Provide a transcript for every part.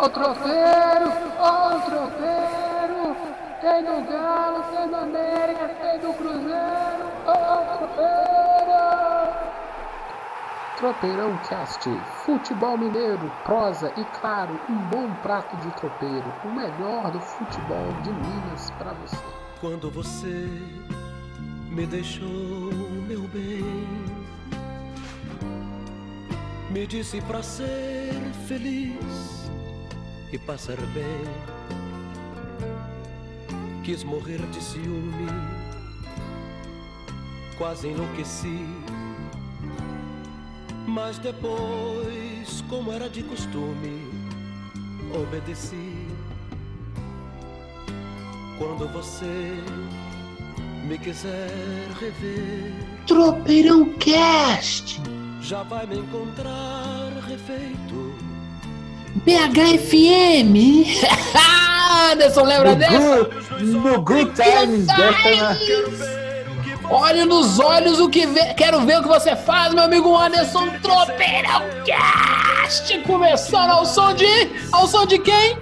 Ó o tropeiro, ó. Tem do Galo, tem do América, tem do Cruzeiro. Ó o. Tropeirão Cast, futebol mineiro, prosa e claro, um bom prato de tropeiro, o melhor do futebol de Minas para você. Quando você me deixou, meu bem, me disse pra ser feliz e passar bem. Quis morrer de ciúme, quase enlouqueci. Mas depois, como era de costume, obedeci. Quando você me quiser rever, Tropeirão Cast, já vai me encontrar. BHFM. Anderson, lembra dessa? Good, no Good Times dessa, né? Quero ver o que você Olhe nos olhos o que vê. Quero ver o que você faz, meu amigo Anderson. Tropeirão Cast. Começando ao som de. Ao som de quem?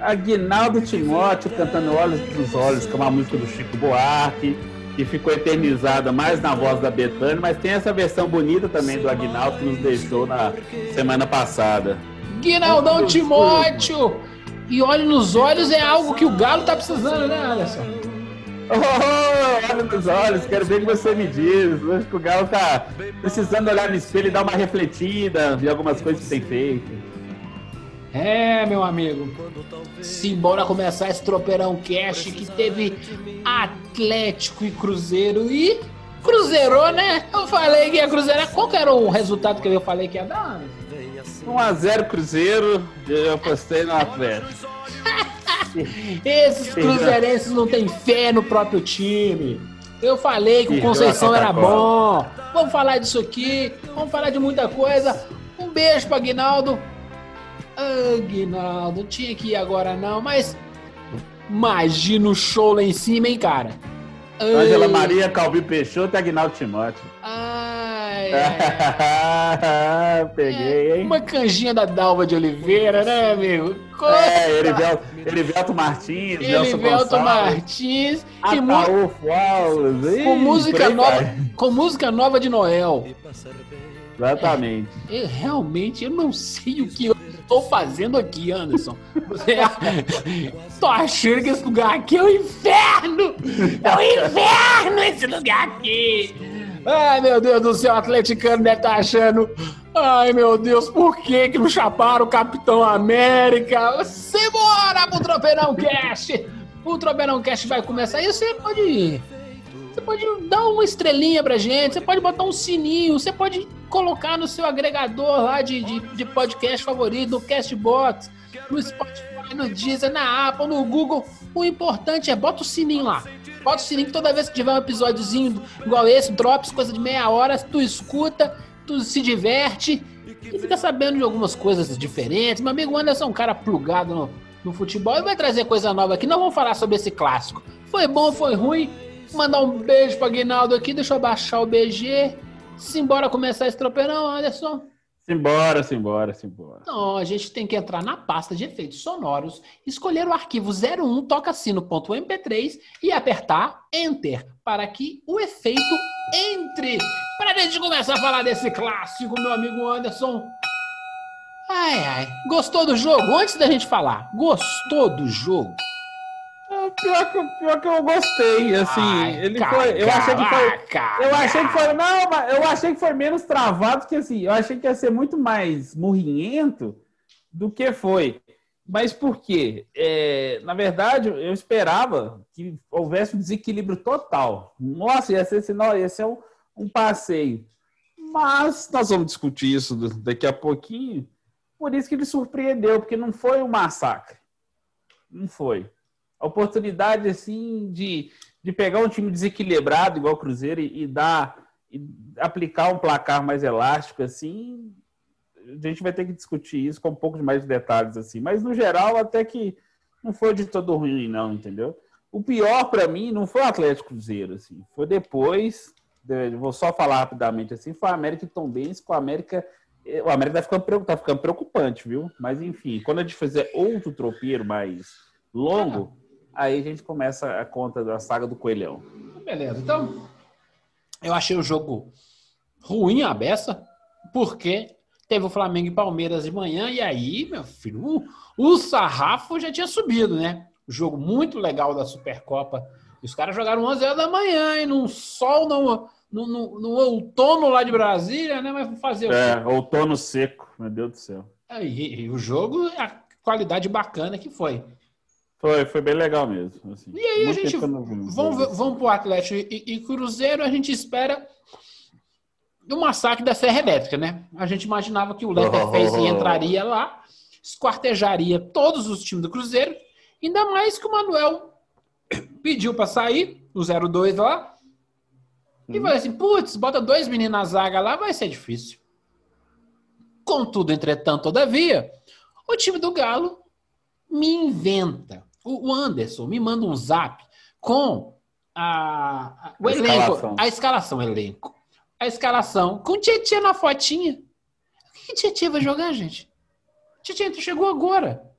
Aguinaldo Timóteo cantando Olhos dos Olhos, que é uma música do Chico Buarque, que ficou eternizada mais na voz da Betânia, mas tem essa versão bonita também do Aguinaldo que nos deixou na semana passada. Guinaldão Timóteo. E olhe nos olhos é algo que o Galo tá precisando, né, Anderson? Oh, olha nos olhos, quero ver o que você me diz. Acho que o Galo tá precisando olhar no espelho e dar uma refletida, ver algumas coisas que tem feito. É, meu amigo. Simbora começar esse tropeirão cash que teve Atlético e Cruzeiro e Cruzeirou, né? Eu falei que ia cruzeirar. Qual que era o resultado que eu falei que ia dar? Anderson? 1x0 Cruzeiro, eu apostei no Atlético. Esses cruzeirenses não têm fé no próprio time. Eu falei que o Conceição era bom. Vamos falar disso aqui. Vamos falar de muita coisa. Um beijo pra Aguinaldo. Ah, Aguinaldo, tinha que ir agora não, mas imagina o show lá em cima, hein, cara? Ângela Ai, Maria, Calbi Peixoto e Aguinaldo Timóteo. Ai, ai, Peguei, hein? Uma canjinha da Dalva de Oliveira, né, amigo? É, Erivelto, Erivelto Martins, Gonçalves, Martins e mu-. Ih, com música aí nova, com música nova de Noel. Exatamente. Eu, realmente eu não sei o que eu estou fazendo aqui, Anderson. Tô achando que esse lugar aqui é o inferno! É o inferno esse lugar aqui! Ai, meu Deus do céu, o atleticano deve estar achando. Ai, meu Deus, por que que não chaparam o Capitão América? Simbora pro Tropeirão Cast! O Tropeirão Cast vai começar e você pode ir. Você pode dar uma estrelinha pra gente, você pode botar um sininho, você pode colocar no seu agregador lá de, de, de podcast favorito, no Castbox, no Spotify, no Deezer, na Apple, no Google. O importante é bota o sininho lá. Bota o sininho que toda vez que tiver um episódiozinho igual esse, drops, coisa de meia hora, tu escuta, tu se diverte e fica sabendo de algumas coisas diferentes. Meu amigo Anderson é um cara plugado no, no futebol e vai trazer coisa nova aqui. Nós vamos falar sobre esse clássico. Foi bom, foi ruim? Mandar um beijo pra Guinaldo aqui, deixa eu baixar o BG. Simbora começar esse tropeirão, Anderson. Simbora, simbora, simbora. Então, a gente tem que entrar na pasta de efeitos sonoros, escolher o arquivo 01 toca-sino.mp3 e apertar Enter para que o efeito entre. Para a gente começar a falar desse clássico, meu amigo Anderson. Ai, ai. Gostou do jogo? Antes da gente falar, gostou do jogo? Pior que, pior que eu gostei, assim, Ai, ele foi, eu achei que foi, caraca. eu achei que foi, não, mas eu achei que foi menos travado que assim, eu achei que ia ser muito mais murrinhento do que foi. Mas por quê? É, na verdade, eu esperava que houvesse um desequilíbrio total. Nossa, ia ser, senão, ia ser um, um passeio. Mas nós vamos discutir isso daqui a pouquinho. Por isso que ele surpreendeu, porque não foi um massacre. Não foi. A oportunidade, assim, de, de pegar um time desequilibrado, igual o Cruzeiro, e, e dar e aplicar um placar mais elástico, assim, a gente vai ter que discutir isso com um pouco mais de detalhes, assim. Mas, no geral, até que não foi de todo ruim, não, entendeu? O pior, para mim, não foi o Atlético Cruzeiro, assim. Foi depois, de- vou só falar rapidamente, assim, foi a América e Tombense, com a América O América tá ficando, tá ficando preocupante, viu? Mas enfim, quando a gente fizer outro tropeiro mais longo, ah. Aí a gente começa a conta da saga do Coelhão. Beleza, então eu achei o jogo ruim a beça, porque teve o Flamengo e Palmeiras de manhã, e aí, meu filho, o, o sarrafo já tinha subido, né? Jogo muito legal da Supercopa. Os caras jogaram 11 horas da manhã, hein? Num sol, no, no, no, no outono lá de Brasília, né? Mas fazer o É, outono seco, meu Deus do céu. Aí, o jogo, a qualidade bacana que foi. Foi, foi bem legal mesmo. Assim. E aí a gente. Vamos, vamos pro Atlético e, e, Cruzeiro, a gente espera o massacre da Serra Elétrica, né? A gente imaginava que o Leatherface oh. entraria lá, esquartejaria todos os times do Cruzeiro, ainda mais que o Manuel pediu para sair, o 02 lá, e falou assim: putz, bota dois meninos na zaga lá, vai ser difícil. Contudo, entretanto, todavia, o time do Galo me inventa. O Anderson me manda um zap com a, a o a elenco, escalação. a escalação, elenco. A escalação com o Tietchan na fotinha. O que, que Tietchan vai jogar, gente? Tietchan chegou agora.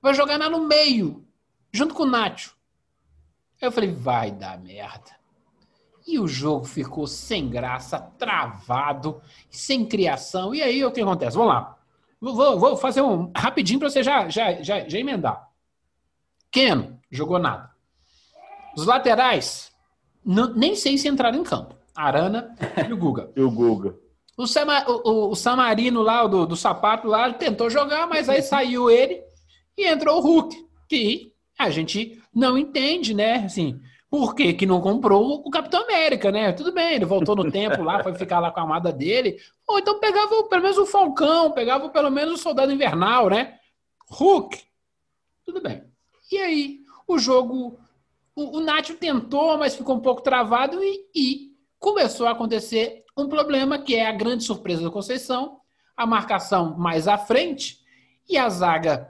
Vai jogar lá no meio, junto com o Nacho. Aí eu falei, vai dar merda. E o jogo ficou sem graça, travado, sem criação. E aí o que acontece? Vamos lá. Vou, vou fazer um rapidinho para você já, já, já, já emendar. Keno, jogou nada. Os laterais, não, nem sei se entraram em campo. Arana e o Guga. e o Guga. O, Sama, o, o, Samarino lá, do, do sapato lá, tentou jogar, mas aí saiu ele e entrou o Hulk, que a gente não entende, né? Assim, por que, que não comprou o Capitão América, né? Tudo bem, ele voltou no tempo lá, foi ficar lá com a amada dele. Ou então pegava pelo menos o Falcão, pegava pelo menos o Soldado Invernal, né? Hulk. Tudo bem. E aí, o jogo. O, o Nacho tentou, mas ficou um pouco travado e, e começou a acontecer um problema que é a grande surpresa da Conceição, a marcação mais à frente e a zaga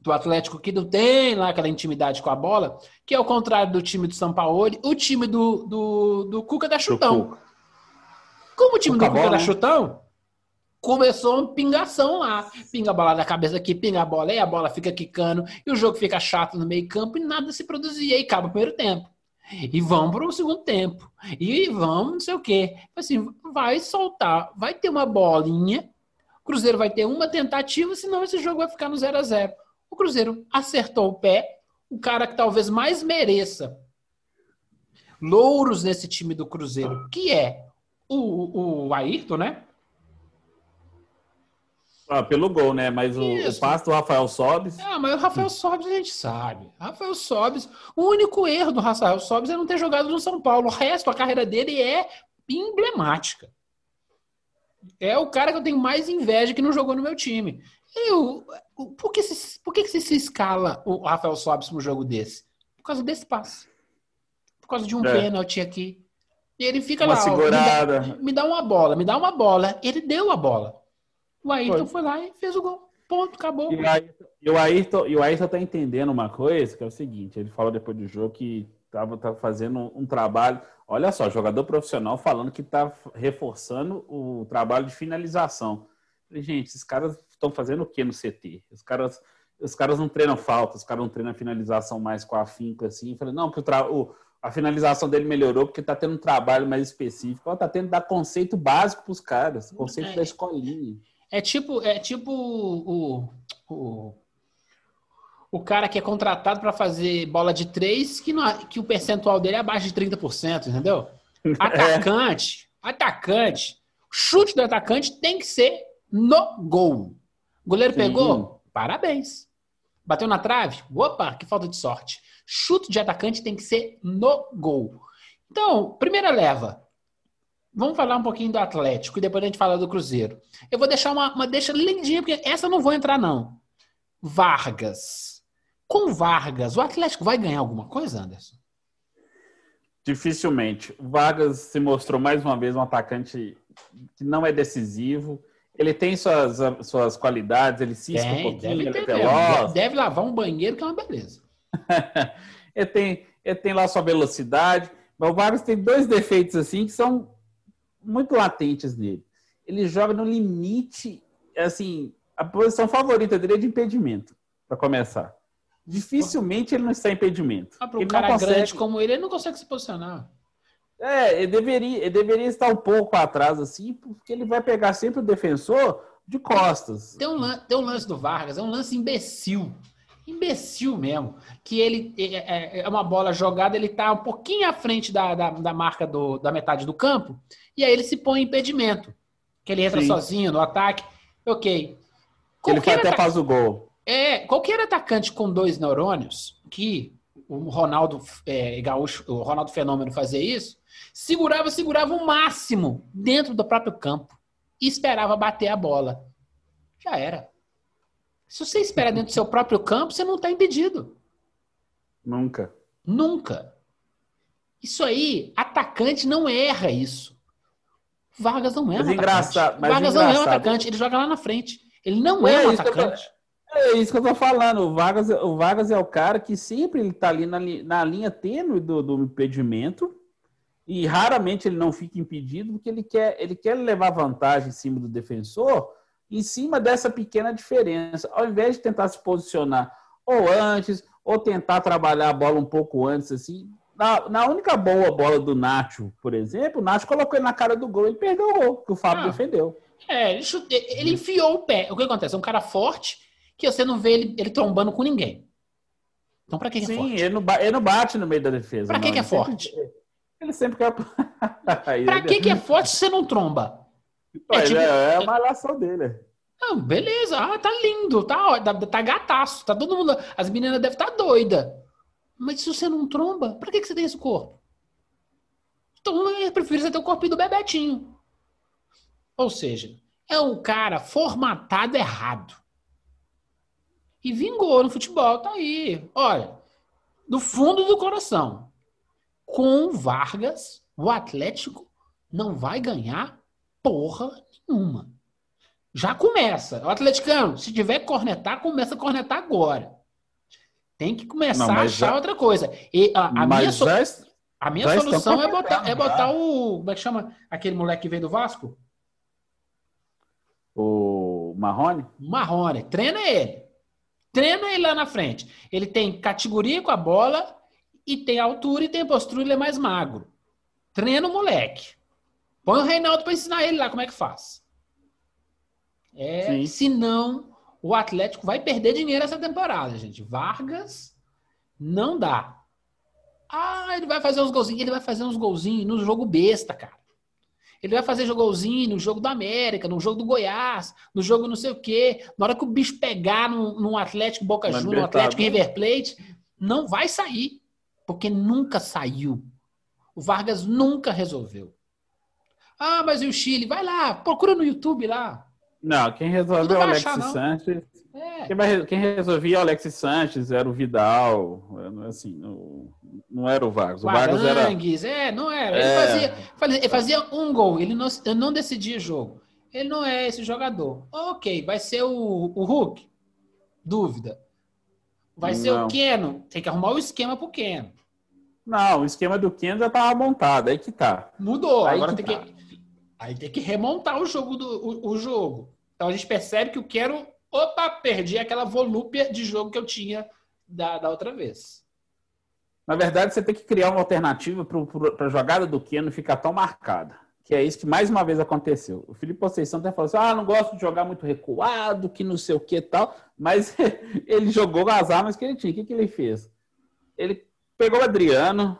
do Atlético que não tem lá aquela intimidade com a bola, que é o contrário do time do São Paulo, o time do, do, do Cuca da Chutão. Como o time do Cuca da né? Chutão começou uma pingação lá. Pinga a bola da cabeça aqui, pinga a bola, e a bola fica quicando, e o jogo fica chato no meio campo e nada se produzia. E acaba o primeiro tempo. E vamos para o segundo tempo. E vamos, não sei o quê. Assim, vai soltar, vai ter uma bolinha. O Cruzeiro vai ter uma tentativa, senão esse jogo vai ficar no 0 a 0 o Cruzeiro acertou o pé, o cara que talvez mais mereça louros nesse time do Cruzeiro, que é o, o Ayrton, né? Ah, pelo gol, né? Mas o, o passo do Rafael Sobes. Ah, mas o Rafael Sobes a gente sabe. Rafael Sobes, o único erro do Rafael Sobes é não ter jogado no São Paulo. O resto, a carreira dele é emblemática. É o cara que eu tenho mais inveja que não jogou no meu time. Eu, por que, se, por que, que se escala o Rafael Sobis no jogo desse? Por causa desse passe. Por causa de um é. pênalti aqui. E ele fica uma lá. Segurada. Me dá, me dá, uma bola, me dá uma bola. Ele deu a bola. O Ayrton foi, foi lá e fez o gol. Ponto, acabou. E o, Ayrton, e, o Ayrton, e o Ayrton tá entendendo uma coisa, que é o seguinte: ele falou depois do jogo que tava, tava fazendo um, um trabalho. Olha só, jogador profissional falando que tá reforçando o trabalho de finalização. Gente, esses caras estão fazendo o que no CT? Os caras, os caras não treinam falta, os caras não treinam finalização mais com a finca assim. falei, não, porque o, o, a finalização dele melhorou porque está tendo um trabalho mais específico. Está tendo dar conceito básico para os caras, conceito é, da escolinha. É tipo, é tipo o, o, o cara que é contratado para fazer bola de três, que, não, que o percentual dele é abaixo de 30%, entendeu? Atacante, é. atacante, chute do atacante tem que ser no gol. Goleiro Sim. pegou? Parabéns. Bateu na trave? Opa, que falta de sorte. Chute de atacante tem que ser no gol. Então, primeira leva. Vamos falar um pouquinho do Atlético e depois a gente fala do Cruzeiro. Eu vou deixar uma, uma deixa lindinha, porque essa eu não vou entrar, não. Vargas. Com Vargas, o Atlético vai ganhar alguma coisa, Anderson? Dificilmente. O Vargas se mostrou mais uma vez um atacante que não é decisivo ele tem suas, suas qualidades, ele cisca tem, um pouquinho, deve, ele é veloz. Deve lavar um banheiro, que é uma beleza. ele, tem, ele tem lá sua velocidade, mas o Vargas tem dois defeitos assim que são muito latentes nele. ele joga no limite, assim, a posição favorita dele é de impedimento, para começar. Dificilmente ele não está em impedimento. Ah, para ele um cara não consegue... grande como ele, ele não consegue se posicionar. É, ele deveria, ele deveria estar um pouco atrás, assim, porque ele vai pegar sempre o defensor de costas. Tem um, tem um lance do Vargas, é um lance imbecil. Imbecil mesmo. Que ele é, é- é uma bola jogada, ele tá um pouquinho à frente da, da, da marca do- da metade do campo, e aí ele se põe em impedimento. Que ele entra Sim. sozinho no ataque. Ok. Ele Qualquer foi até faz o gol. É, qualquer atacante com dois neurônios, que o Ronaldo é, Gaúcho, o Ronaldo Fenômeno fazia isso, segurava, segurava o máximo dentro do próprio campo e esperava bater a bola. Já era. Se você espera dentro do seu próprio campo, você não está impedido. Nunca. Nunca. Isso aí, atacante não erra isso. Vargas não é um Mas atacante. engraçado- mas Vargas não é um engraçado. atacante, ele joga lá na frente. Ele não É é, um que eu atacante. É isso que eu tô falando. O Vargas, o Vargas é o cara que sempre ele tá ali na, na linha tênue do, do impedimento e raramente ele não fica impedido porque ele quer, ele quer levar vantagem em cima do defensor em cima dessa pequena diferença. Ao invés de tentar se posicionar ou antes ou tentar trabalhar a bola um pouco antes, assim. Na, na única boa bola do Nacho, por exemplo, o Nacho colocou ele na cara do gol e perdeu o gol, que o Fábio Ah. defendeu. É, ele, chute- ele enfiou o pé. O que acontece? É um cara forte que você não vê ele, ele trombando com ninguém. Então, pra que, que é Sim, forte? ele não, ele não bate no meio da defesa. Pra que não. que é Ele sempre- forte? Ele sempre quer. Pra que, que é forte se você não tromba? Pô, ele tipo- é, é a malhação dele. Não, beleza, ah, tá lindo, tá, tá, tá gataço, tá todo mundo. As meninas devem estar doidas. Mas se você não tromba, pra que, que você tem esse corpo? Então eu prefiro você ter o corpinho do Bebetinho. Ou seja, é um cara formatado errado. E vingou no futebol, tá aí. Olha, do fundo do coração, com o Vargas, o Atlético não vai ganhar porra nenhuma. Já começa. O atleticano, se tiver que cornetar, começa a cornetar agora. Tem que começar Não, a achar já- outra coisa. E a, a minha, so- est- a minha já solução é botar, é botar o. Como é que chama? Aquele moleque que veio do Vasco? o Marrone? Marrone. Treina ele. Treina ele lá na frente. Ele tem categoria com a bola e tem altura e tem postura, ele é mais magro. Treina o moleque. Põe o Reinaldo para ensinar ele lá como é que faz. É, Sim. senão o Atlético vai perder dinheiro essa temporada, gente. Vargas não dá. Ah, ele vai fazer uns golzinhos. Ele vai fazer uns golzinhos no jogo besta, cara. Ele vai fazer golzinho no jogo do América, no jogo do Goiás, no jogo não sei o quê. Na hora que o bicho pegar num, num Atlético Boca Juniors, no Atlético Libertadores. River Plate, não vai sair. Porque nunca saiu. O Vargas nunca resolveu. Ah, mas e o Chile? Vai lá, procura no YouTube lá. Não, quem resolveu é o Alexis achar. Sanches. É. Quem, vai- quem resolvia é o Alexis Sanches, era o Vidal, é, assim, o- não era o Vargas. O Vargas era. É, não era. Ele, É. fazia, fazia- ele fazia um gol, ele não, não decidia jogo. Ele não é esse jogador. Ok, vai ser o, o Hulk? Dúvida. Vai ser Não. o Keno? Tem que arrumar o esquema pro Keno. Não, o esquema do Ken já estava montado, aí que tá. Mudou. Aí Agora que tem tá. que. Aí tem que remontar o jogo do o, o jogo. Então a gente percebe que o Keno. Opa, perdi aquela volúpia de jogo que eu tinha da, da outra vez. Na verdade, você tem que criar uma alternativa para a jogada do Keno ficar tão marcada. Que é isso que mais uma vez aconteceu. O Felipe Conceição até falou assim: ah, não gosto de jogar muito recuado, que não sei o que tal. Mas ele jogou as armas que ele tinha. O que, que ele fez? Ele pegou o Adriano.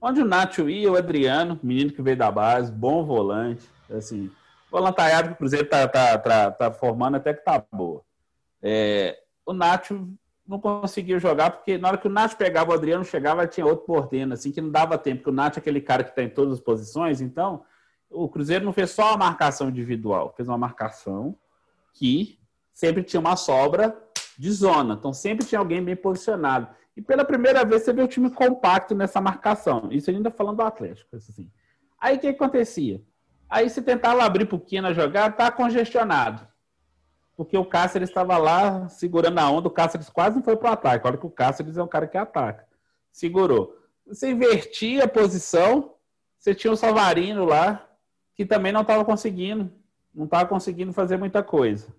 Onde o Nacho ia, o Adriano, menino que veio da base, bom volante. Assim, volantaiado que o Cruzeiro tá, tá, tá, tá formando até que tá boa. É, o Nacho não conseguiu jogar, porque na hora que o Nath pegava o Adriano, chegava, tinha outro por dentro, assim, que não dava tempo, porque o Nath é aquele cara que está em todas as posições, então o Cruzeiro não fez só uma marcação individual, fez uma marcação que sempre tinha uma sobra de zona, então sempre tinha alguém bem posicionado. E pela primeira vez você vê o time compacto nessa marcação, isso ainda falando do Atlético, assim. Aí o que acontecia? Aí você tentava abrir para o Kina jogar, tá congestionado porque o Cáceres estava lá segurando a onda, o Cáceres quase não foi para o ataque. Olha que o Cáceres é um cara que ataca. Segurou. Você invertia a posição, você tinha o Salvarino lá, que também não estava conseguindo. não estava conseguindo fazer muita coisa.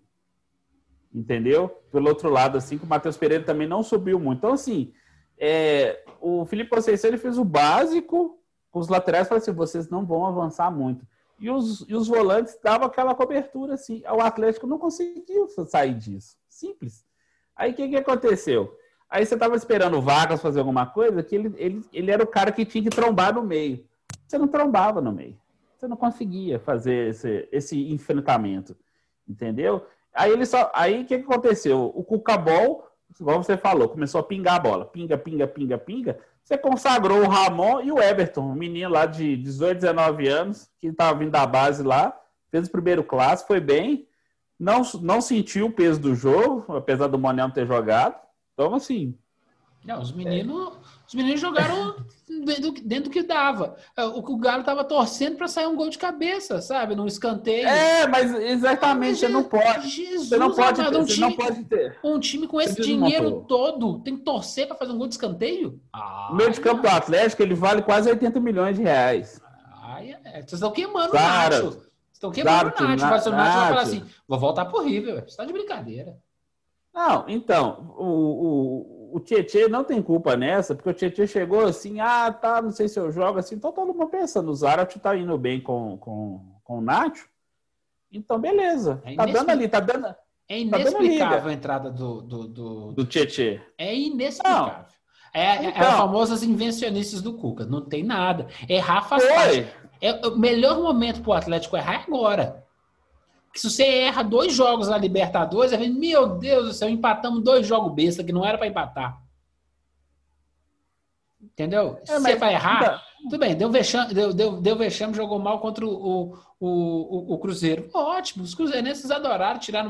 Entendeu? Pelo outro lado, assim, que o Matheus Pereira também não subiu muito. Então, assim, é, o Felipe Conceição ele fez o básico os laterais, falou assim: vocês não vão avançar muito. E os, e os volantes davam aquela cobertura, assim. O Atlético não conseguiu sair disso. Simples. Aí o que, que aconteceu? Aí você estava esperando o Vargas fazer alguma coisa, que ele, ele, ele era o cara que tinha que trombar no meio. Você não trombava no meio. Você não conseguia fazer esse, esse enfrentamento. Entendeu? Aí ele só. Aí o que, que aconteceu? O Cucabol, igual você falou, começou a pingar a bola. Pinga, pinga, pinga, pinga. Você consagrou o Ramon e o Everton, um menino lá de 18, 19 anos, que estava vindo da base lá, fez o primeiro clássico, foi bem, não, não sentiu o peso do jogo, apesar do Monel ter jogado. Então, assim. Não, os meninos, é. Os meninos jogaram dentro, dentro do que dava. É, o que o Galo estava torcendo para sair um gol de cabeça, sabe? Num escanteio. É, mas exatamente, mas, você não pode. Jesus, você não pode, ter, um time, não pode ter. Um time com esse dinheiro todo tem que torcer para fazer um gol de escanteio? Ah, o meio de campo do Atlético ele vale quase 80 milhões de reais. Ah, é. Vocês estão queimando o Nacho. Vocês estão queimando o Nacho. Mas o Nacho vai falar assim: vou voltar pro River. Você tá de brincadeira. Não, então, o, o, o Tietchan não tem culpa nessa, porque o Tietchan chegou assim, ah, tá, não sei se eu jogo assim, então todo mundo pensando, o Zarat tá indo bem com, com, com o Nacho, então beleza, é tá dando ali, tá dando... É inexplicável tá a entrada do... Do, do, do Tietchan. É inexplicável. Não. É, então, é, as famosas invencionistas do Cuca, não tem nada. Errar faz parte. É, o melhor momento pro Atlético errar é agora que se você erra dois jogos na Libertadores, meu Deus do céu, empatamos dois jogos besta que não era para empatar. Entendeu? Se é, você vai errar, tudo bem, deu vexame, deu, deu, deu vexame, jogou mal contra o, o, o, o Cruzeiro. Ótimo, os cruzeirenses adoraram, tiraram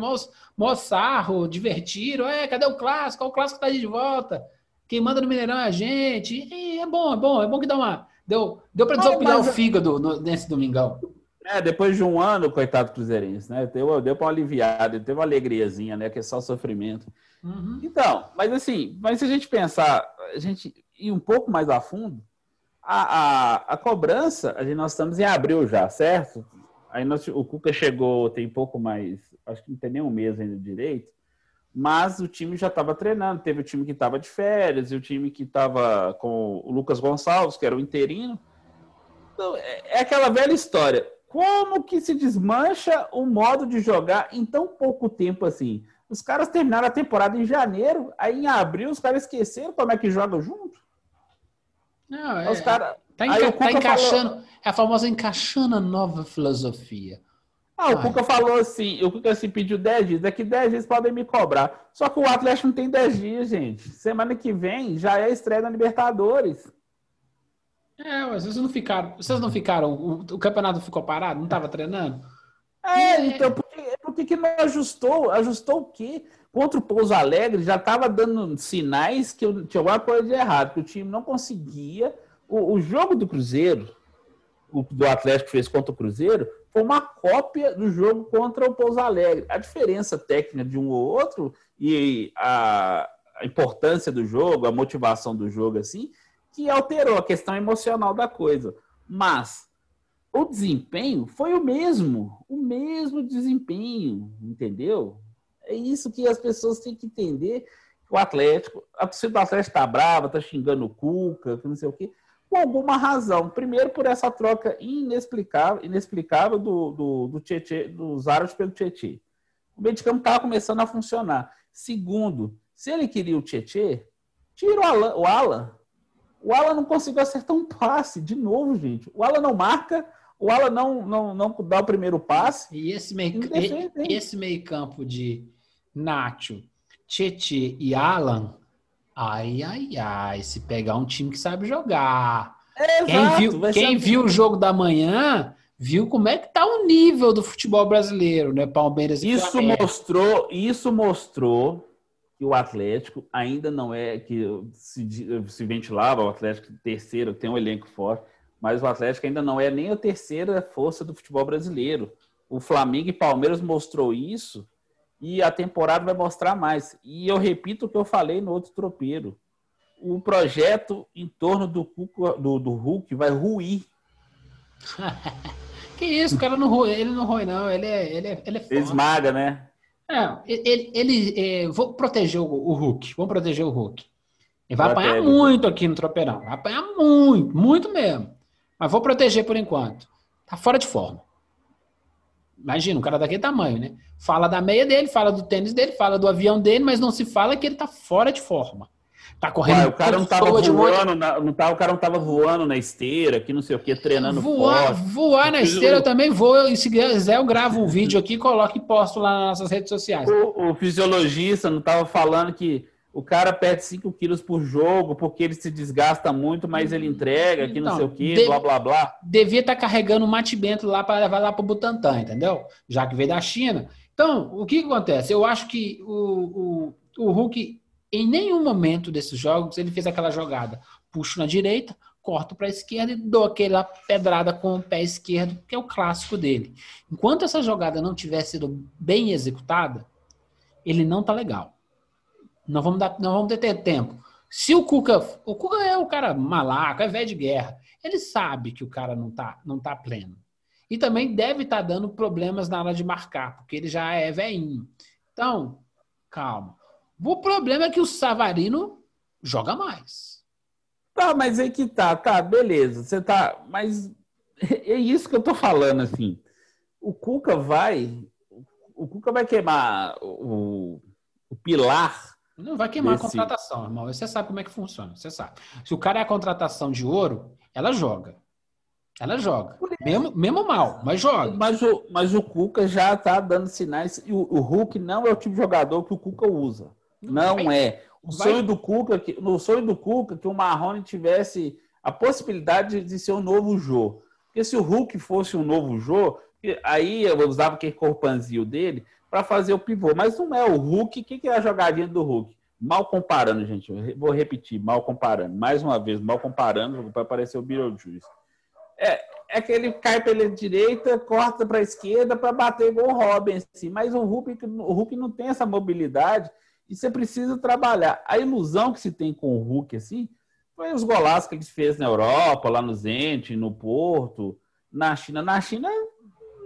mó, sarro, divertiram. É, cadê o clássico? O clássico tá aí de volta. Quem manda no Mineirão é a gente. E é bom, é bom, é bom que dá uma. Deu, deu para desopilar mas... o fígado no, nesse domingão. É, depois de um ano, coitado Cruzeirense, né? Deu, deu para uma aliviada, teve uma alegriazinha, né? Que é só sofrimento. Uhum. Então, mas assim, mas se a gente pensar, a gente ir um pouco mais a fundo, a, a, a cobrança, a gente, nós estamos em abril já, certo? Aí nós, o Cuca chegou tem pouco mais, acho que não tem nem um mês ainda direito, mas o time já estava treinando. Teve o time que estava de férias e o time que estava com o Lucas Gonçalves, que era o interino. Então, é, é aquela velha história como que se desmancha o modo de jogar em tão pouco tempo assim? Os caras terminaram a temporada em janeiro, aí em abril os caras esqueceram como é que joga junto. Não, é, os cara... tá, enca tá encaixando, falou... é a famosa encaixando a nova filosofia. Ah, o Cuca falou assim, o Cuca assim, pediu 10 dias, daqui 10 dias podem me cobrar. Só que o Atlético não tem 10 dias, gente. Semana que vem já é a estreia da Libertadores. É, vocês não ficaram. Vocês não ficaram. O, o campeonato ficou parado? Não estava treinando? É, então, por que, por que, que não ajustou? Ajustou o quê? Contra o Pouso Alegre já estava dando sinais que tinha alguma coisa de errado, que o time não conseguia. O, o jogo do Cruzeiro, o do Atlético fez contra o Cruzeiro, foi uma cópia do jogo contra o Pouso Alegre. A diferença técnica de um ou outro e a, a importância do jogo, a motivação do jogo, assim, que alterou a questão emocional da coisa. Mas o desempenho foi o mesmo, o mesmo desempenho, entendeu? É isso que as pessoas têm que entender. O Atlético, a torcida do Atlético está brava, está xingando o Cuca, não sei o quê, com alguma razão. Primeiro, por essa troca inexplicável, inexplicável do, do, do Tietê, dos árabes pelo Tietê. O meio de campo estava começando a funcionar. Segundo, se ele queria o Tietê, tira o Alan, o Alan o Alan não conseguiu acertar um passe, de novo, gente. O Alan não marca, o Alan não, não, não dá o primeiro passe. E esse meio, e, esse meio campo de Nacho, Tietê e Alan, ai, ai, ai, se pegar um time que sabe jogar. É, quem exato, viu, quem viu o jogo da manhã viu como é que tá o nível do futebol brasileiro, né? Palmeiras e Isso Flamengo. mostrou, isso mostrou que o Atlético ainda não é que se, se ventilava o Atlético terceiro, tem um elenco forte, mas o Atlético ainda não é nem a terceira força do futebol brasileiro. O Flamengo e Palmeiras mostrou isso e a temporada vai mostrar mais. E eu repito o que eu falei no outro tropeiro. O projeto em torno do, do, do Hulk vai ruir. Que isso, o cara não roe, ele não roe, não. Ele é, ele é, ele é Ele esmaga, né? É, ele, ele é, vou proteger o, o Hulk. Vamos proteger o Hulk. Ele vai Protege. apanhar muito aqui no tropeirão. Vai apanhar muito, muito mesmo. Mas vou proteger por enquanto. Tá fora de forma. Imagina, um cara daquele tamanho, né? Fala da meia dele, fala do tênis dele, fala do avião dele, mas não se fala que ele tá fora de forma. Tá correndo. Ué, o cara não tava toa de monte- voando, na, não tava, o cara não tava voando na esteira, que não sei o que, treinando Voar, forte. voar na Eu- esteira eu também vou. E se quiser, eu gravo um vídeo aqui, coloco e posto lá nas nossas redes sociais. O, o fisiologista não tava falando que o cara perde 5 quilos por jogo porque ele se desgasta muito, mas ele entrega, que não Então, sei o que, blá blá blá. devia estar carregando o Mate Bento lá para levar lá para o Butantã, entendeu? Já que veio da China. Então, o que, que acontece? Eu acho que o, o, o Hulk, em nenhum momento desses jogos, ele fez aquela jogada. Puxo na direita, corto para a esquerda e dou aquela pedrada com o pé esquerdo, que é o clássico dele. Enquanto essa jogada não tiver sido bem executada, ele não tá legal. Não vamos, dar, não vamos ter tempo. Se o Cuca. O Cuca é o cara malaco, é velho de guerra. Ele sabe que o cara não tá, não tá pleno. E também deve estar dando problemas na hora de marcar, porque ele já é velhinho. Então, calma. O problema é que o Savarino joga mais. Tá, mas aí que tá, tá, beleza. Você tá. Mas é isso que eu tô falando, assim. O Cuca vai. O Cuca vai queimar o, o pilar. Não vai queimar Desse- a contratação, irmão. Você sabe como é que funciona, você sabe. Se o cara é a contratação de ouro, ela joga. Ela joga. Mesmo, mesmo mal, mas joga. Mas o, mas o Cuca já tá dando sinais. E o, o Hulk não é o tipo de jogador que o Cuca usa. Não vai- é. O vai- sonho do Cuca, que, no sonho do Cuca, que o Marrone tivesse a possibilidade de ser um novo Jô. Porque se o Hulk fosse um novo Jô, aí eu usava aquele corpanzil dele para fazer o pivô. Mas não é o Hulk. O que, que é a jogadinha do Hulk? Mal comparando, gente. Vou repetir, mal comparando. Mais uma vez, mal comparando, para aparecer o Beetlejuice. É, é que ele cai pela direita, corta para a esquerda para bater igual o Robin, assim. Mas o Hulk, o Hulk não tem essa mobilidade e você precisa trabalhar. A ilusão que se tem com o Hulk, assim, foi os golaços que ele fez na Europa, lá no Zenit, no Porto, na China. Na China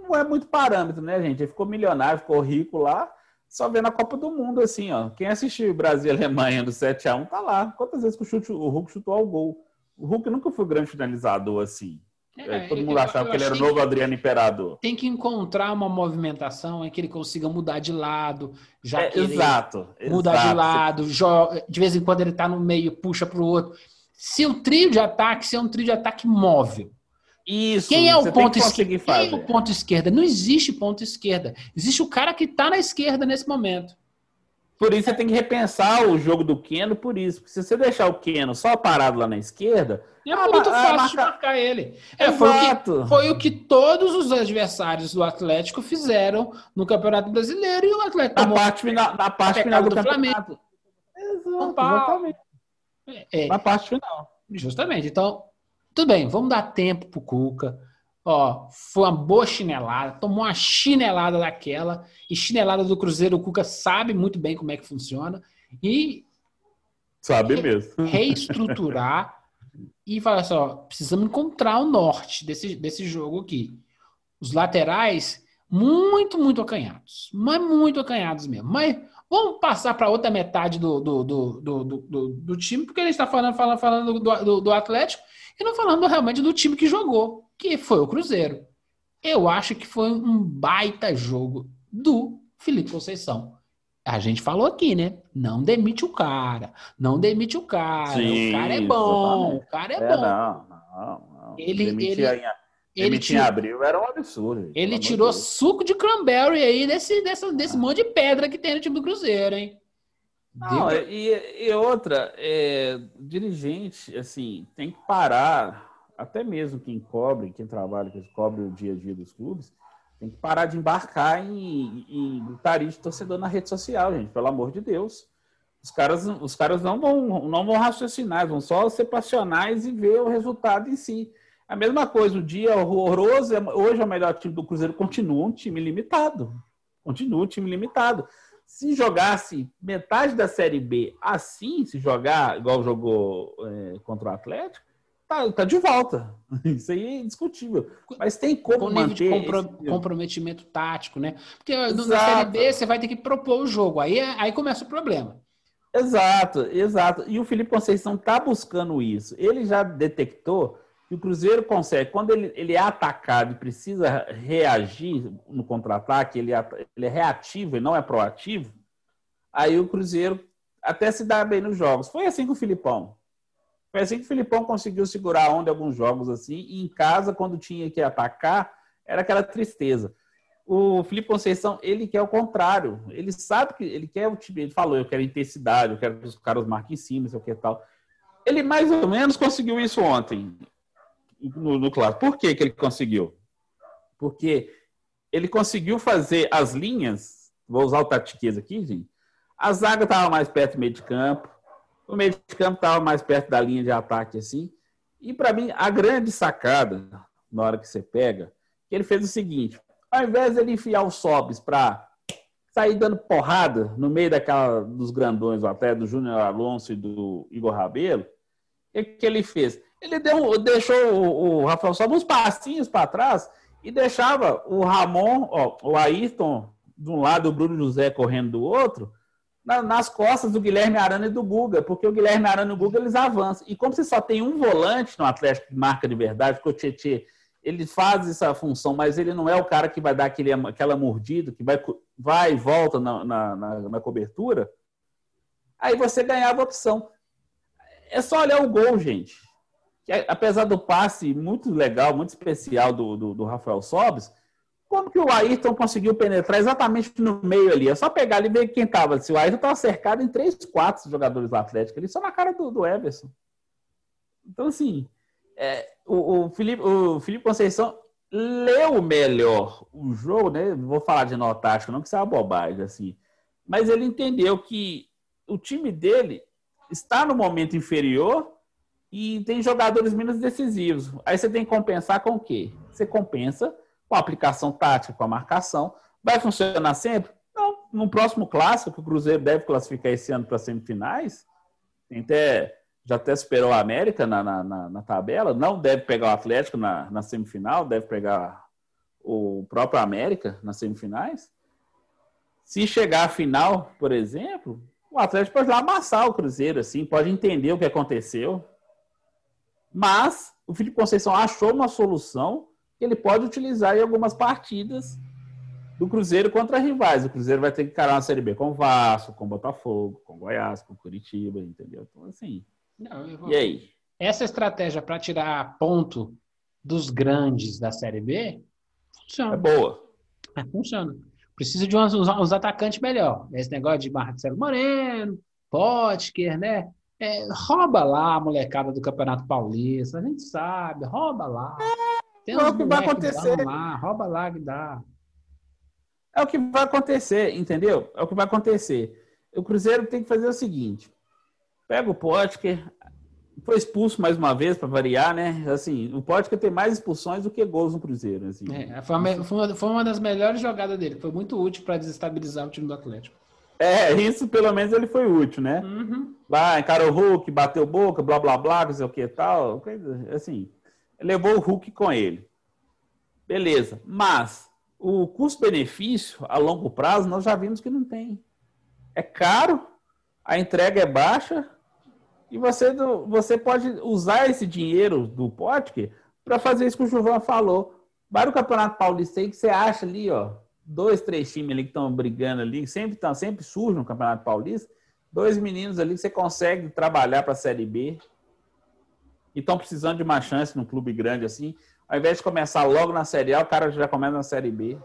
não é muito parâmetro, né, gente? Ele ficou milionário, ficou rico lá, só vendo a Copa do Mundo, assim, ó. Quem assistiu Brasil e Alemanha do 7x1 tá lá. Quantas vezes que o, chute, o Hulk chutou ao gol? O Hulk nunca foi grande finalizador, assim. É, todo mundo eu- achava eu que ele era o novo Adriano Imperador. Tem que encontrar uma movimentação em que ele consiga mudar de lado, já É, que exato. mudar de exato. lado, joga, de vez em quando ele tá no meio, puxa pro outro. Se o trio de ataque, se é um trio de ataque móvel. Isso. Quem é o ponto esquerda? Quem é o ponto esquerda? Não existe ponto esquerda. Existe o cara que tá na esquerda nesse momento. Por isso você tem que repensar o jogo do Keno por isso. Porque se você deixar o Keno só parado lá na esquerda, É Ah, muito ah, fácil de marca- marcar ele. É, foi, o que, foi o que todos os adversários do Atlético fizeram no Campeonato Brasileiro e o Atlético na tomou parte final, na parte final do, do. Exato, Paulo. exatamente. É, Na parte final. Justamente. Então, tudo bem, vamos dar tempo pro Cuca. Ó, foi uma boa chinelada, tomou uma chinelada daquela, e chinelada do Cruzeiro, o Cuca sabe muito bem como é que funciona, e Sabe mesmo. reestruturar e falar assim, ó, precisamos encontrar o norte desse, desse jogo aqui. Os laterais, muito, muito acanhados, mas muito acanhados mesmo. Mas vamos passar para outra metade do, do, do, do, do, do- do time, porque a gente está falando, falando, falando do, do, do Atlético e não falando realmente do time que jogou, que foi o Cruzeiro. Eu acho que foi um baita jogo do Felipe Conceição. A gente falou aqui, né? Não demite o cara. Não demite o cara. Sim, o cara é bom. exatamente. O cara é, É, bom. não, não, não. Ele- Demitir ele- em- Ele, em tirou, abril era um absurdo. ele tirou Deus. suco de cranberry aí desse, dessa, desse monte de pedra que tem no time do Cruzeiro, hein? Não, Deu- e, e outra, é, dirigente, assim, tem que parar, até mesmo quem cobre, quem trabalha, que cobre o dia a dia dos clubes, tem que parar de embarcar em, em de torcedor na rede social, gente, pelo amor de Deus. Os caras, os caras não, vão, não vão raciocinar, vão só ser passionais e ver o resultado em si. A mesma coisa, o dia horroroso, é- hoje é o melhor time do Cruzeiro, continua um time limitado. Continua um time limitado. Se jogasse metade da Série B assim, se jogar igual jogou é, contra o Atlético, tá, tá de volta. Isso aí é indiscutível. Mas tem como Com nível manter de compro- comprometimento tático, né? Porque no- na Exato. Série B você vai ter que propor o jogo. Aí, é- aí começa o problema. Exato, exato. E o Felipe Conceição está buscando isso. Ele já detectou que o Cruzeiro consegue, quando ele, ele é atacado e precisa reagir no contra-ataque, ele, é ele é reativo e não é proativo, aí o Cruzeiro até se dá bem nos jogos. Foi assim com o Filipão. Foi assim que o Filipão conseguiu segurar a onda em alguns jogos assim, e em casa, quando tinha que atacar, era aquela tristeza. O Felipe Conceição, ele quer o contrário. Ele sabe que ele quer o time. Ele falou: eu quero intensidade, eu quero que os caras marquem em cima, sei o que tal. Ele mais ou menos conseguiu isso ontem no, no Clássico. Por que, que ele conseguiu? Porque ele conseguiu fazer as linhas. Vou usar o tatiquês aqui, gente. A zaga estava mais perto do meio de campo. O meio de campo estava mais perto da linha de ataque, assim. E para mim, a grande sacada, na hora que você pega, que ele fez o seguinte: ao invés de ele enfiar os sobes para sair dando porrada no meio daquela dos grandões, até do Júnior Alonso e do Igor Rabelo, o que, ele fez? Ele deu, deixou o, o Rafael Sobes uns passinhos para trás e deixava o Ramon, ó, o Ayrton de um lado, o Bruno José correndo do outro, na- nas costas do Guilherme Arana e do Guga, porque o Guilherme Arana e o Guga eles avançam. E como você só tem um volante no Atlético que marca de verdade, porque o Tietchan ele faz essa função, mas ele não é o cara que vai dar aquele, aquela mordida, que vai, vai e volta na, na, na- cobertura, aí você ganhava a opção. É só olhar o gol, gente. Apesar do passe muito legal, muito especial do, do, do Rafael Sobes, como que o Ayrton conseguiu penetrar exatamente no meio ali? É só pegar ali e ver quem estava. Se o Ayrton estava cercado em três, quatro jogadores do Atlético, ali só na cara do, do Everson. Então, assim, é, o, o, Felipe, o Felipe Conceição leu melhor o jogo, né? Vou falar de nó tático, não que isso é uma bobagem, assim. Mas ele entendeu que o time dele está no momento inferior e tem jogadores menos decisivos. Aí você tem que compensar com o quê? Você compensa com a aplicação tática, com a marcação. Vai funcionar sempre? Não. No próximo clássico, que o Cruzeiro deve classificar esse ano para semifinais, até, já até superou a América na, na, na- na tabela, não deve pegar o Atlético na, na semifinal, deve pegar o próprio América nas semifinais. Se chegar à final, por exemplo, o Atlético pode lá amassar o Cruzeiro, assim, pode entender o que aconteceu. Mas o Felipe Conceição achou uma solução que ele pode utilizar em algumas partidas do Cruzeiro contra rivais. O Cruzeiro vai ter que encarar uma Série B com o Vasco, com o Botafogo, com o Goiás, com o Curitiba, entendeu? Então, assim. Não, vou- E aí? Essa estratégia para tirar ponto dos grandes da Série B É funciona. boa. É, funciona. Precisa de uns, uns- atacantes melhor. Esse negócio de Marcelo Moreno, Potker, né? É, rouba lá a molecada do Campeonato Paulista. A gente sabe, rouba lá. Tem É o que vai acontecer. bons lá, rouba lá que dá. É o que vai acontecer, entendeu? É o que vai acontecer. O Cruzeiro tem que fazer o seguinte: pega o Potker, foi expulso mais uma vez para variar, né? Assim, o Potker tem mais expulsões do que gols no Cruzeiro. Assim. É, foi, a me- foi uma, foi uma das melhores jogadas dele. Foi muito útil para desestabilizar o time do Atlético. É, isso pelo menos ele foi útil, né? Uhum. Lá, encarou o Hulk, bateu boca, blá blá blá, não sei o que e tal. Coisa, assim, levou o Hulk com ele. Beleza. Mas o custo-benefício a longo prazo nós já vimos que não tem. É caro, a entrega é baixa e você, você pode usar esse dinheiro do Potker para fazer isso que o Gilvan falou. Vai no Campeonato Paulista aí que você acha ali, ó, dois, três times ali que estão brigando ali, sempre, tão, sempre surge no Campeonato Paulista dois meninos ali que você consegue trabalhar para a Série B e estão precisando de uma chance num clube grande assim. Ao invés de começar logo na Série A, o cara já começa na Série B.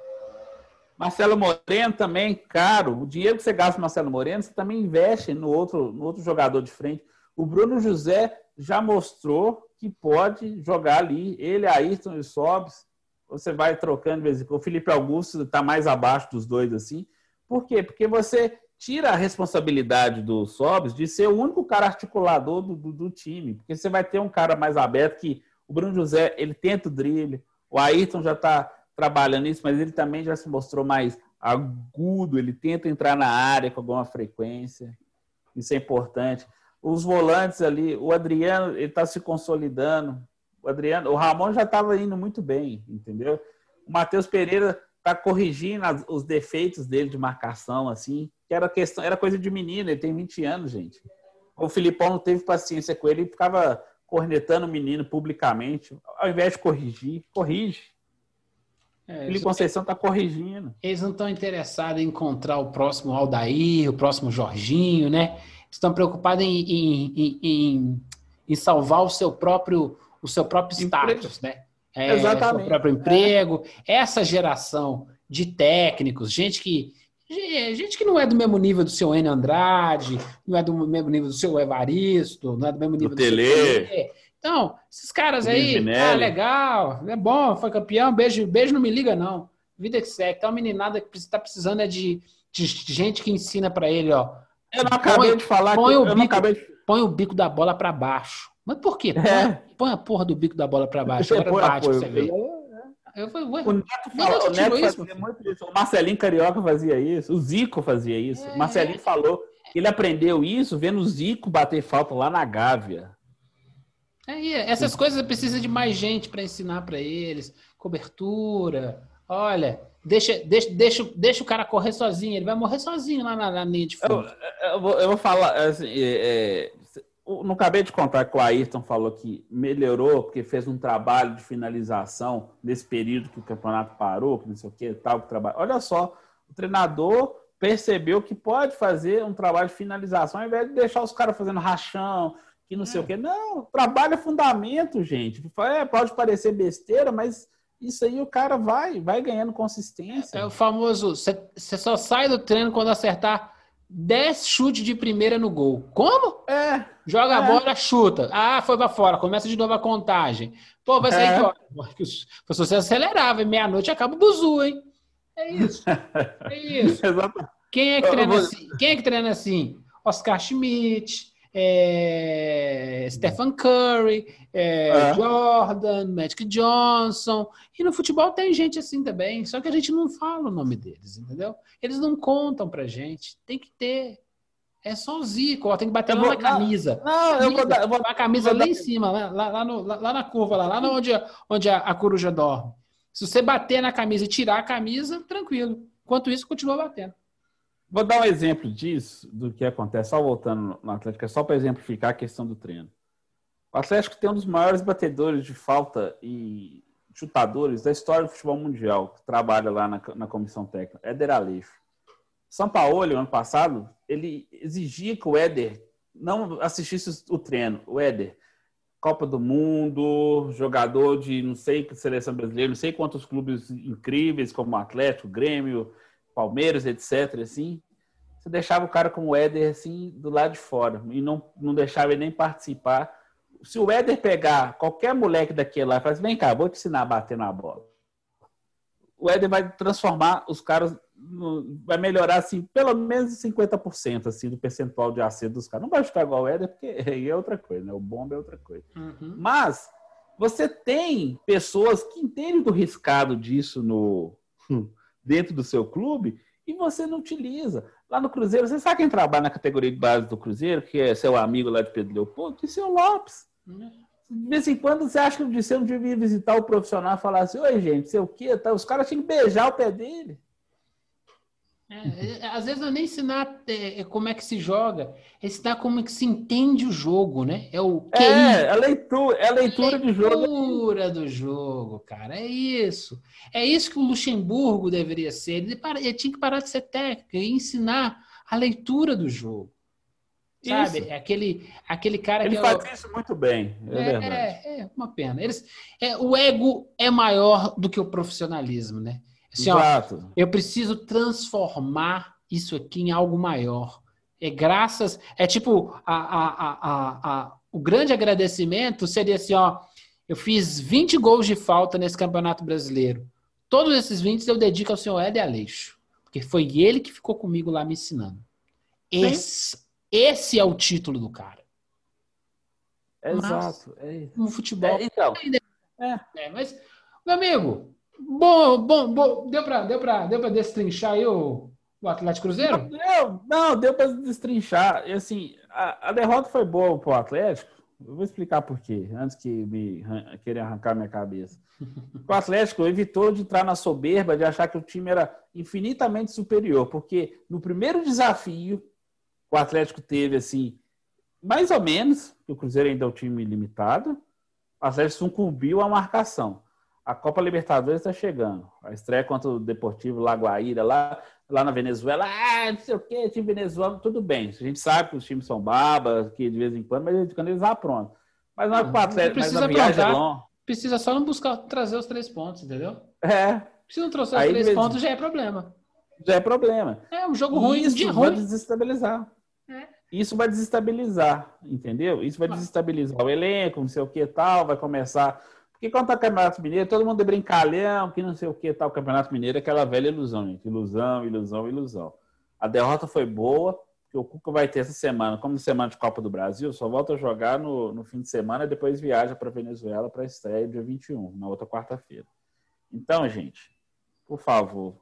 Marcelo Moreno também, caro. O dinheiro que você gasta no Marcelo Moreno, você também investe no outro, no outro jogador de frente. O Bruno José já mostrou que pode jogar ali. Ele, Ayrton e Sobs. Você vai trocando de vez em quando. O Felipe Augusto está mais abaixo dos dois assim. Por quê? Porque você tira a responsabilidade do Sobs de ser o único cara articulador do, do, do time. Porque você vai ter um cara mais aberto que o Bruno José, ele tenta o drible. O Ayrton já está trabalhando isso, mas ele também já se mostrou mais agudo. Ele tenta entrar na área com alguma frequência. Isso é importante. os volantes ali, o Adriano, ele está se consolidando. O Adriano, o Ramon já estava indo muito bem, entendeu? O Matheus Pereira está corrigindo as, os defeitos dele de marcação, assim, que era questão, era coisa de menino, ele tem 20 anos, gente. O Filipão não teve paciência com ele e ficava cornetando o menino publicamente, ao invés de corrigir, corrige. É, Felipe Conceição está corrigindo. Eles não estão interessados em encontrar o próximo Aldair, o próximo Jorginho, né? Estão preocupados em, em, em, em salvar o seu próprio, o seu próprio status, né? É, Exatamente. O próprio emprego. É. Essa geração de técnicos, gente que gente que não é do mesmo nível do seu Enio Andrade, não é do mesmo nível do seu Evaristo, não é do mesmo nível do, do Tele. seu Então, esses caras aí, ah, legal, é bom, foi campeão, beijo, beijo não me liga não. Vida que segue. Então, a meninada que está precisando é de, de, gente que ensina para ele, ó. Eu não acabei põe, de falar põe que o bico, de... põe o bico da bola para baixo. Mas por quê? Põe, é. põe, a porra do bico da bola para baixo. Agora bate pra você ver. Eu falei, ué, o Neto, fala, o Neto isso, fazia muito isso. O Marcelinho Carioca fazia isso. O Zico fazia isso. É. O Marcelinho falou que ele aprendeu isso vendo o Zico bater falta lá na Gávea. É, essas coisas precisa de mais gente para ensinar para eles. Cobertura. Olha, deixa, deixa, deixa, deixa o cara correr sozinho. Ele vai morrer sozinho lá na, na linha de fundo. Eu, eu, vou, eu vou falar assim, é, é não acabei de contar que o Ayrton falou que melhorou, porque fez um trabalho de finalização nesse período que o campeonato parou, que não sei o que, tal, que trabalho. Olha só, o treinador percebeu que pode fazer um trabalho de finalização ao invés de deixar os caras fazendo rachão, que não sei o é. que. Não, trabalho é fundamento, gente. É, pode parecer besteira, mas isso aí o cara vai, vai ganhando consistência. É o famoso, você só sai do treino quando acertar 10 chutes de primeira no gol. Como? É. Joga é. a bola, chuta. Ah, foi pra fora. Começa de novo a contagem. Pô, vai sair é. Se você acelerava, meia-noite acaba o buzu, hein? É isso. É isso. Exatamente. Quem é que treina assim? Quem é que treina assim? Oscar Schmidt, é, Stephen Curry, é, é. Jordan, Magic Johnson. E no futebol tem gente assim também, só que a gente não fala o nome deles, entendeu? Eles não contam pra gente. Tem que ter. É só o Zico, ó, tem que bater eu lá vou, na camisa. Não, eu vou dar. Eu vou, a camisa lá dar, em cima, lá, lá, no, lá, lá, na curva, lá, lá onde, onde a, a coruja dorme. Se você bater na camisa e tirar a camisa, tranquilo. Enquanto isso, continua batendo. Vou dar um exemplo disso, do que acontece, só voltando no Atlético, é só para exemplificar a questão do treino. O Atlético tem um dos maiores batedores de falta e chutadores da história do futebol mundial, que trabalha lá na, na comissão técnica, Éder Aleixo. São Paulo, ano passado, ele exigia que o Éder não assistisse o treino. O Éder, Copa do Mundo, jogador de não sei que seleção brasileira, não sei quantos clubes incríveis, como Atlético, Grêmio, Palmeiras, etc. Assim, você deixava o cara como o Éder assim do lado de fora e não, não deixava ele nem participar. Se o Éder pegar qualquer moleque daquele lá e falar assim, vem cá, vou te ensinar a bater na bola. O Éder vai transformar os caras, vai melhorar assim, pelo menos 50% assim, do percentual de acerto dos caras. Não vai ficar igual o Éder, porque aí é outra coisa, né? O bomba é outra coisa. Uhum. Mas você tem pessoas que entendem do riscado disso no dentro do seu clube e você não utiliza. Lá no Cruzeiro, você sabe quem trabalha na categoria de base do Cruzeiro, que é seu amigo lá de Pedro Leopoldo? Que é seu Lopes. De vez em quando você acha que o Disseu devia visitar o profissional e falar assim: Oi, gente, sei o quê? Tá? Os caras tinham que beijar o pé dele. É, é, às vezes não é nem ensinar é, é, como é que se joga, é ensinar como é que se entende o jogo, né? É o QI. É, a leitura, é a leitura, do jogo. leitura do jogo, cara. É isso. É isso que o Luxemburgo deveria ser. Ele, para, ele tinha que parar de ser técnico e ensinar a leitura do jogo. Sabe? Isso. Aquele, aquele cara ele que. Ele faz é, isso muito bem. É, é, verdade. é uma pena. Eles, é, o ego é maior do que o profissionalismo, né? Assim, Exato. Ó, eu preciso transformar isso aqui em algo maior. É graças. É tipo, a, a, a, a, o grande agradecimento seria assim: ó, eu fiz 20 gols de falta nesse campeonato brasileiro. Todos esses 20 eu dedico ao senhor Éder Aleixo. Porque foi ele que ficou comigo lá me ensinando. Esse, esse é o título do cara. Exato. É no futebol. É, então. É. é. mas, meu amigo, Bom, bom, bom. Deu para deu deu destrinchar aí o, O Atlético Cruzeiro? Deu, não, deu para destrinchar. E assim, a, a, derrota foi boa para o Atlético. Eu vou explicar por quê, antes que me querer arrancar minha cabeça. O Atlético evitou de entrar na soberba de achar que o time era infinitamente superior, porque no primeiro desafio o Atlético teve assim, mais ou menos, o Cruzeiro ainda é um time limitado, o Atlético sucumbiu à marcação. A Copa Libertadores está chegando. A estreia contra o Deportivo Lagoaíra, lá, lá na Venezuela. Ah, não sei o quê, time venezuelano, tudo bem. A gente sabe que os times são babas, que de vez em quando, mas quando eles pronto. Mas não é Atlético, mas a viagem é longa. Precisa só não buscar trazer os três pontos, entendeu? É. Se não trouxer os três pontos, já é problema. Já é problema. É um jogo ruim, Isso de vai ruim. desestabilizar. É. Isso vai desestabilizar, entendeu? Isso vai desestabilizar o elenco, não sei o que tal, vai começar porque quando tá Campeonato Mineiro, todo mundo é brincalhão, que não sei o que tal. O Campeonato Mineiro é aquela velha ilusão, gente. Ilusão, ilusão, ilusão. A derrota foi boa, o Cuca vai ter essa semana, como semana de Copa do Brasil, só volta a jogar no, no fim de semana e depois viaja para Venezuela para a estreia dia 21, na outra quarta-feira. Então, gente, por favor,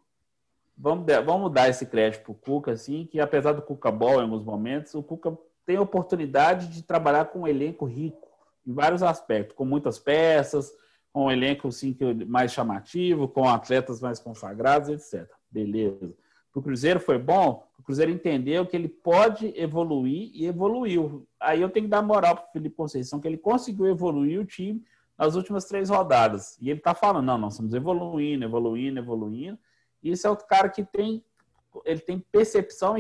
vamos, vamos dar esse crédito para o Cuca, assim, que apesar do Cuca bom em alguns momentos, o Cuca tem a oportunidade de trabalhar com um elenco rico em vários aspectos, com muitas peças, com um elenco assim, mais chamativo, com atletas mais consagrados, etc. Beleza. O Cruzeiro foi bom, o Cruzeiro entendeu que ele pode evoluir e evoluiu. Aí eu tenho que dar moral para o Felipe Conceição, que ele conseguiu evoluir o time nas últimas três rodadas. E ele está falando, não, nós estamos evoluindo, evoluindo, evoluindo. E esse é outro cara que tem ele tem percepção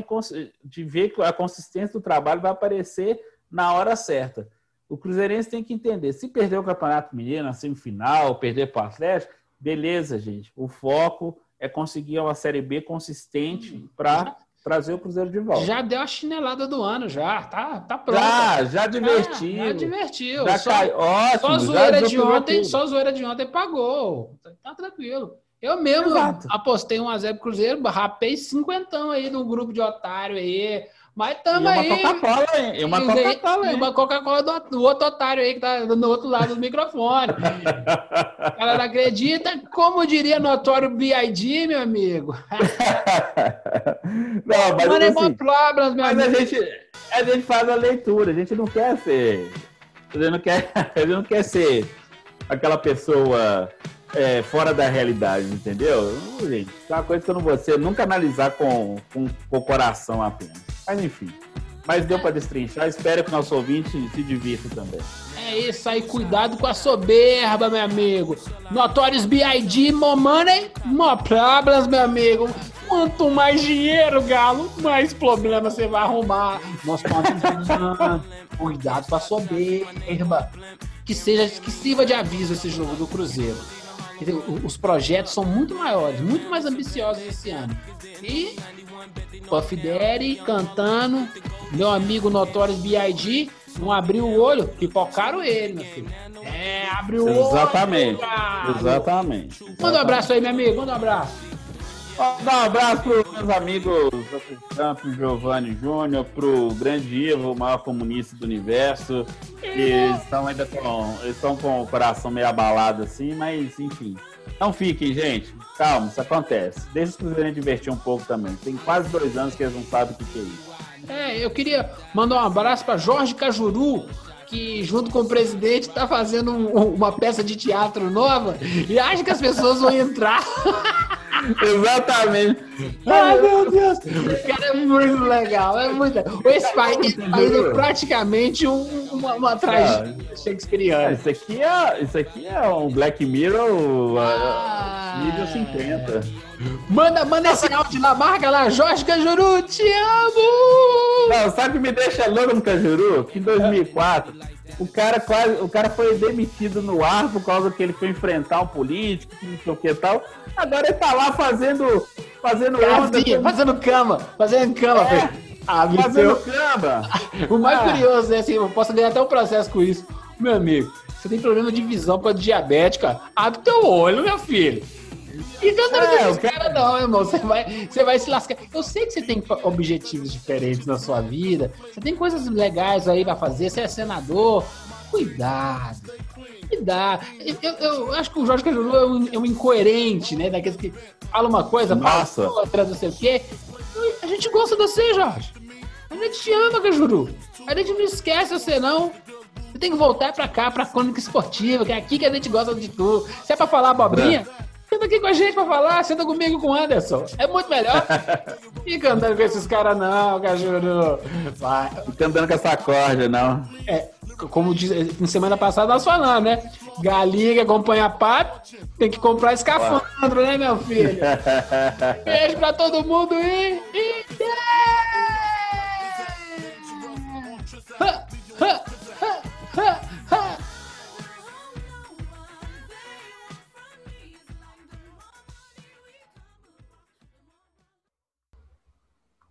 de ver que a consistência do trabalho vai aparecer na hora certa. O Cruzeirense tem que entender, se perder o Campeonato Mineiro na semifinal, perder para o Atlético, beleza, gente. O foco é conseguir uma Série B consistente para trazer o Cruzeiro de volta. Já deu a chinelada do ano, já. Tá, tá pronto. Já, já divertiu. Já, já divertiu. Já só, cai... Ótimo, só a zoeira de ontem, só zoeira de ontem pagou. Tá tranquilo. Eu mesmo Exato. apostei um a 0 pro Cruzeiro, rapei cinquentão aí no grupo de otário aí. Mas tamo e aí. Uma Coca-Cola, hein? E uma Coca-Cola, E uma Coca-Cola do, do, outro otário aí que tá no outro lado do microfone. o cara não acredita. Como diria notório B.I.D., meu amigo. não, mas Mano, assim, problemas, meu mas amigo. a gente, a gente faz a leitura. A gente não quer ser... A gente não quer, a gente não quer ser aquela pessoa é, fora da realidade, entendeu? Gente, é uma coisa que eu não vou ser, nunca analisar com, com, com o coração apenas. Mas enfim. Mas deu para destrinchar. Espero que o nosso ouvinte se divirta também. É isso aí, cuidado com a soberba, meu amigo. Notorious B.I.D. More money, more problems, meu amigo. Quanto mais dinheiro, galo, mais problemas você vai arrumar. Nós Cuidado com a soberba. Que seja, que sirva de aviso esse jogo do Cruzeiro os projetos são muito maiores, muito mais ambiciosos esse ano. E Puff Daddy cantando, meu amigo Notorious B.I.G. não abriu o olho, pipocaram ele, meu filho. É, abriu o olho. Exatamente. Exatamente. Manda um abraço aí, meu amigo, manda um abraço. Dar um abraço para os meus amigos Campos, Giovanni Júnior, para o grande Ivo, o maior comunista do universo. Que estão ainda com, eles estão com o coração meio abalado assim, mas enfim. Não fiquem, gente. Calma, isso acontece. Deixa os cruzeirenses divertir um pouco também. Tem quase dois anos que eles não sabem o que é isso. É, eu queria mandar um abraço para Jorge Cajuru, que junto com o presidente está fazendo um, uma peça de teatro nova e acha que as pessoas vão entrar. Exatamente. Ai, meu Deus. O cara é muito legal. É muito... Esse país, esse país é praticamente um, uma, uma tragédia ah, shakespeariana. Isso aqui, é, isso aqui é um Black Mirror ah, nível 50. Manda, manda esse áudio lá, marca lá. Jorge Cajuru, te amo! Não, sabe o que me deixa louco no Cajuru? Que em 2004 o cara quase, o cara foi demitido no ar por causa que ele foi enfrentar um político, não sei o que tal. Agora ele tá lá fazendo, fazendo onda, fazendo cama, fazendo cama. É, ah, fazendo cama. o mais ah. curioso é assim, eu posso ganhar até um processo com isso. Meu amigo, você tem problema de visão com a diabética? Abre teu olho, meu filho. Então não é, é cara não, irmão. Você vai, você vai se lascar. Eu sei que você tem objetivos diferentes na sua vida. Você tem coisas legais aí pra fazer. Você é senador. Cuidado. Cuidado. Eu, eu, eu acho que o Jorge Cajuru é um, é um incoerente, né? Daqueles que fala uma coisa, fala outra, não sei o quê. gente gosta de você, Jorge. A gente te ama, Cajuru. A gente não esquece você, não. Você tem que voltar pra cá, pra crônica esportiva, que é aqui que a gente gosta de tu. Se é pra falar abobrinha, senta aqui com a gente pra falar, senta comigo com o Anderson. É muito melhor. Fica andando com esses caras, não, Cajuru. Vai. Fica andando com essa corda, não. É, como diz, semana passada nós falamos, né? Galinha que acompanha pato, tem que comprar escafandro, Uau. né, meu filho? Beijo pra todo mundo e. e... Ha, ha, ha, ha.